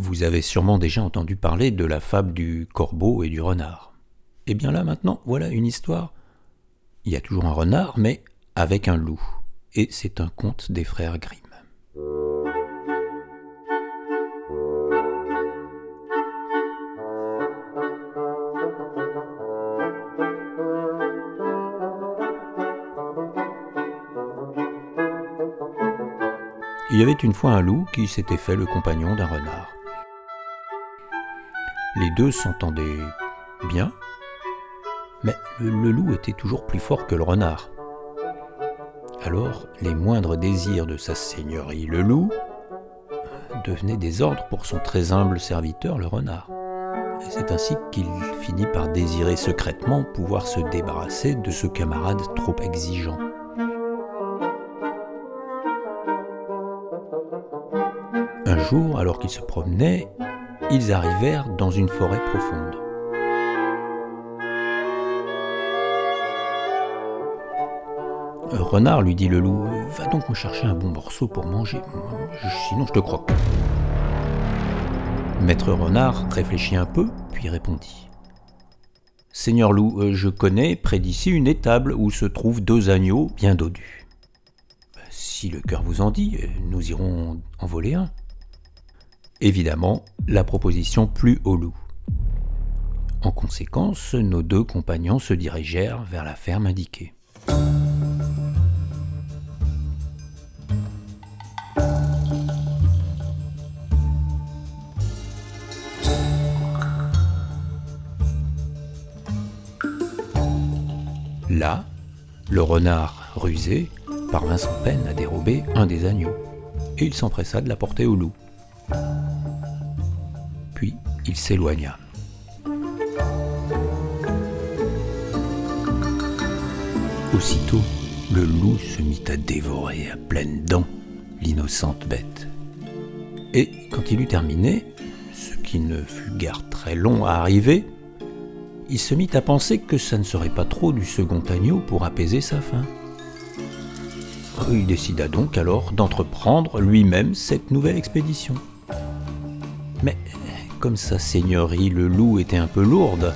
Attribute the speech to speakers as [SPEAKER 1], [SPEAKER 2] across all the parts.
[SPEAKER 1] Vous avez sûrement déjà entendu parler de la fable du corbeau et du renard. Eh bien là maintenant, voilà une histoire. Il y a toujours un renard, mais avec un loup. Et c'est un conte des frères Grimm. Il y avait une fois un loup qui s'était fait le compagnon d'un renard. Les deux s'entendaient bien, mais le, loup était toujours plus fort que le renard. Alors les moindres désirs de sa seigneurie, le loup, devenaient des ordres pour son très humble serviteur, le renard. C'est ainsi qu'il finit par désirer secrètement pouvoir se débarrasser de ce camarade trop exigeant. Un jour, alors qu'il se promenait, ils arrivèrent dans une forêt profonde. Renard, lui dit le loup, va donc me chercher un bon morceau pour manger, sinon je te croque. Maître Renard réfléchit un peu, puis répondit. Seigneur loup, je connais près d'ici une étable où se trouvent deux agneaux bien dodus. Si le cœur vous en dit, nous irons en voler un. Évidemment, la proposition plut au loup. En conséquence, nos deux compagnons se dirigèrent vers la ferme indiquée. Là, le renard rusé parvint sans peine à dérober un des agneaux, et il s'empressa de la porter au loup il s'éloigna. Aussitôt, le loup se mit à dévorer à pleines dents l'innocente bête. Et quand il eut terminé, ce qui ne fut guère très long à arriver, il se mit à penser que ça ne serait pas trop du second agneau pour apaiser sa faim. Il décida donc alors d'entreprendre lui-même cette nouvelle expédition. Mais comme sa seigneurie, le loup était un peu lourde,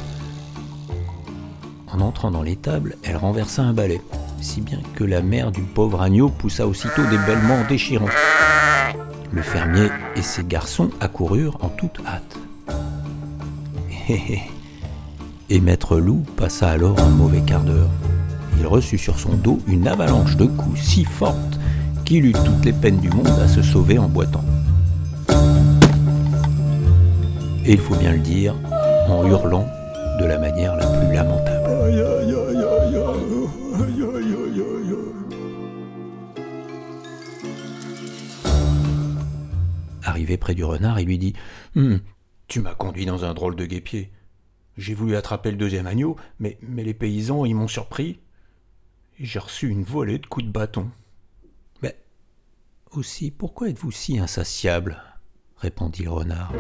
[SPEAKER 1] en entrant dans l'étable, elle renversa un balai, si bien que la mère du pauvre agneau poussa aussitôt des bêlements déchirants. Le fermier et ses garçons accoururent en toute hâte. Et maître loup passa alors un mauvais quart d'heure. Il reçut sur son dos une avalanche de coups si forte qu'il eut toutes les peines du monde à se sauver en boitant et il faut bien le dire, en hurlant de la manière la plus lamentable. Arrivé près du renard, il lui dit hum, Tu m'as conduit dans un drôle de guépier. J'ai voulu attraper le deuxième agneau, mais, mais les paysans, ils m'ont surpris. J'ai reçu une volée de coups de bâton. Mais aussi, pourquoi êtes-vous si insatiable? répondit le renard.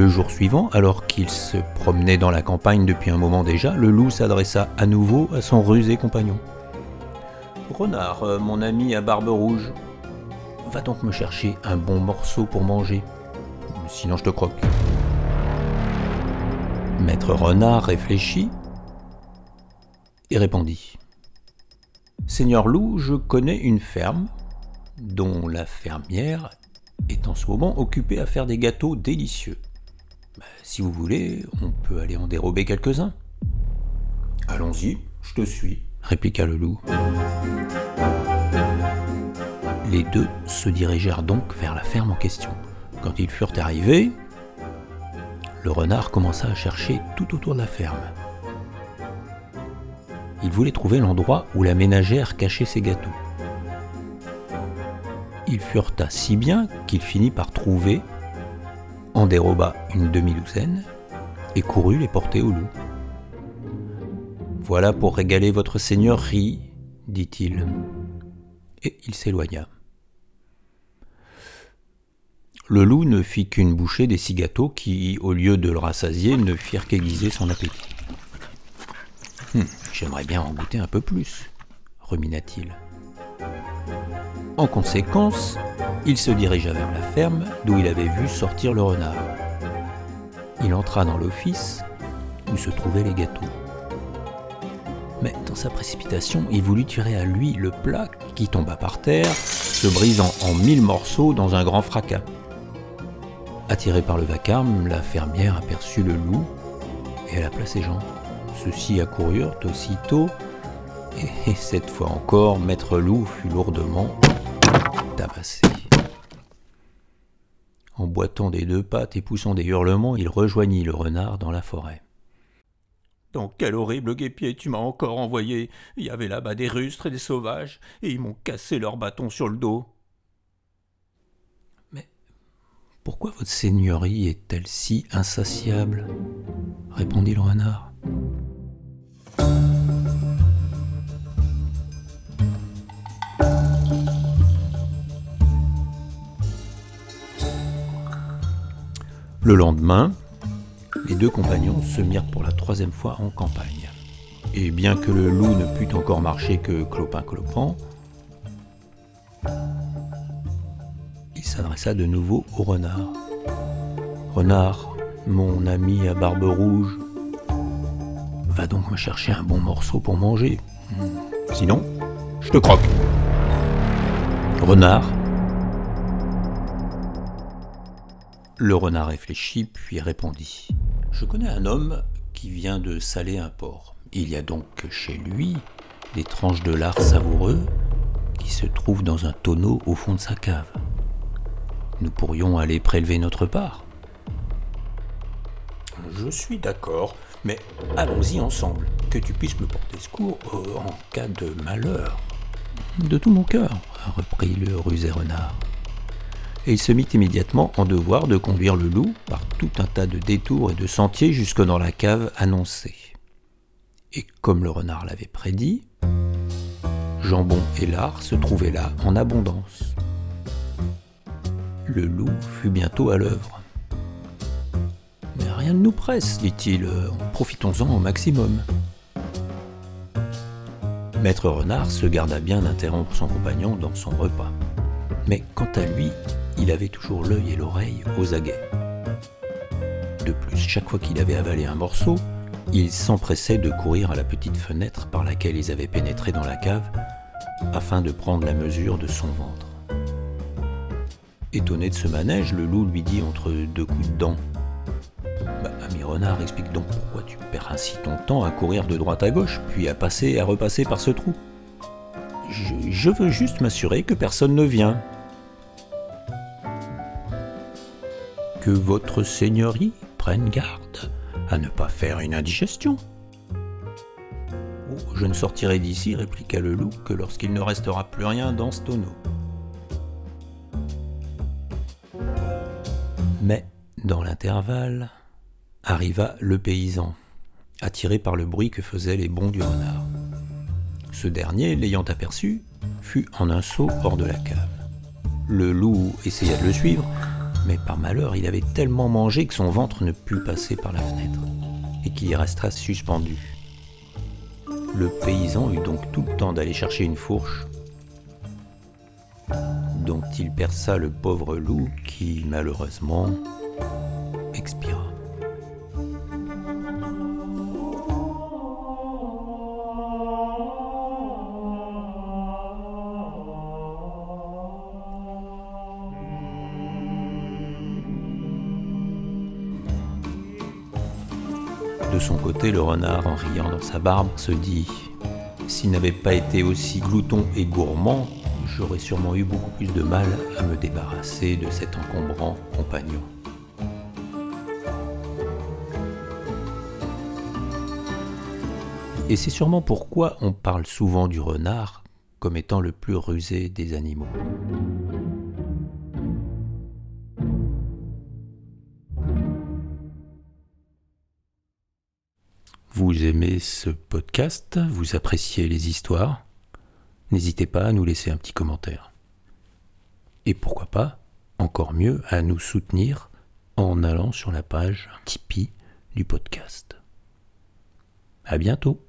[SPEAKER 1] Le jour suivant, alors qu'il se promenait dans la campagne depuis un moment déjà, le loup s'adressa à nouveau à son rusé compagnon. Renard, euh, mon ami à barbe rouge, va donc me chercher un bon morceau pour manger, sinon je te croque. Maître Renard réfléchit et répondit Seigneur Loup, je connais une ferme dont la fermière est en ce moment occupée à faire des gâteaux délicieux. Bah, si vous voulez, on peut aller en dérober quelques-uns. Allons-y, je te suis, répliqua le loup. Les deux se dirigèrent donc vers la ferme en question. Quand ils furent arrivés, le renard commença à chercher tout autour de la ferme. Il voulait trouver l'endroit où la ménagère cachait ses gâteaux. Il fureta si bien qu'il finit par trouver, en déroba une demi-douzaine et courut les porter au loup. Voilà pour régaler votre seigneurie, dit-il. Et il s'éloigna. Le loup ne fit qu'une bouchée des six gâteaux qui, au lieu de le rassasier, ne firent qu'aiguiser son appétit. Hum, j'aimerais bien en goûter un peu plus, rumina-t-il. En conséquence, il se dirigea vers la ferme d'où il avait vu sortir le renard. Il entra dans l'office où se trouvaient les gâteaux. Mais dans sa précipitation, il voulut tirer à lui le plat qui tomba par terre, se brisant en mille morceaux dans un grand fracas. Attirée par le vacarme, la fermière aperçut le loup et elle appela ses gens. Ceux-ci accoururent aussitôt, et cette fois encore, Maître Loup fut lourdement tabassé. En boitant des deux pattes et poussant des hurlements, il rejoignit le renard dans la forêt.
[SPEAKER 2] Dans quel horrible guépier tu m'as encore envoyé Il y avait là-bas des rustres et des sauvages, et ils m'ont cassé leurs bâtons sur le dos.
[SPEAKER 1] Pourquoi votre seigneurie est-elle si insatiable? répondit le renard. Le lendemain, les deux compagnons se mirent pour la troisième fois en campagne. Et bien que le loup ne pût encore marcher que clopin-clopant, s'adressa de nouveau au renard. Renard, mon ami à barbe rouge, va donc me chercher un bon morceau pour manger. Sinon, je te croque. Renard. Le renard réfléchit puis répondit. Je connais un homme qui vient de saler un porc. Il y a donc chez lui des tranches de lard savoureux qui se trouvent dans un tonneau au fond de sa cave nous pourrions aller prélever notre part.
[SPEAKER 2] Je suis d'accord, mais allons-y ensemble, que tu puisses me porter secours euh, en cas de malheur.
[SPEAKER 1] De tout mon cœur, reprit le rusé renard. Et il se mit immédiatement en devoir de conduire le loup par tout un tas de détours et de sentiers jusque dans la cave annoncée. Et comme le renard l'avait prédit, jambon et lard se trouvaient là en abondance le loup fut bientôt à l'œuvre. Mais rien ne nous presse, dit-il, profitons-en au maximum. Maître Renard se garda bien d'interrompre son compagnon dans son repas. Mais quant à lui, il avait toujours l'œil et l'oreille aux aguets. De plus, chaque fois qu'il avait avalé un morceau, il s'empressait de courir à la petite fenêtre par laquelle ils avaient pénétré dans la cave afin de prendre la mesure de son ventre. Étonné de ce manège, le loup lui dit entre deux coups de dents bah, Ami renard, explique donc pourquoi tu perds ainsi ton temps à courir de droite à gauche, puis à passer et à repasser par ce trou. Je, je veux juste m'assurer que personne ne vient. Que votre seigneurie prenne garde à ne pas faire une indigestion. Oh, je ne sortirai d'ici, répliqua le loup, que lorsqu'il ne restera plus rien dans ce tonneau. Mais, dans l'intervalle, arriva le paysan, attiré par le bruit que faisaient les bonds du renard. Ce dernier, l'ayant aperçu, fut en un saut hors de la cave. Le loup essaya de le suivre, mais par malheur, il avait tellement mangé que son ventre ne put passer par la fenêtre, et qu'il y resta suspendu. Le paysan eut donc tout le temps d'aller chercher une fourche dont il perça le pauvre loup qui, malheureusement, expira. Son côté, le renard, en riant dans sa barbe, se dit S'il n'avait pas été aussi glouton et gourmand, j'aurais sûrement eu beaucoup plus de mal à me débarrasser de cet encombrant compagnon. Et c'est sûrement pourquoi on parle souvent du renard comme étant le plus rusé des animaux. Vous aimez ce podcast Vous appréciez les histoires n'hésitez pas à nous laisser un petit commentaire. Et pourquoi pas, encore mieux, à nous soutenir en allant sur la page Tipeee du podcast. À bientôt!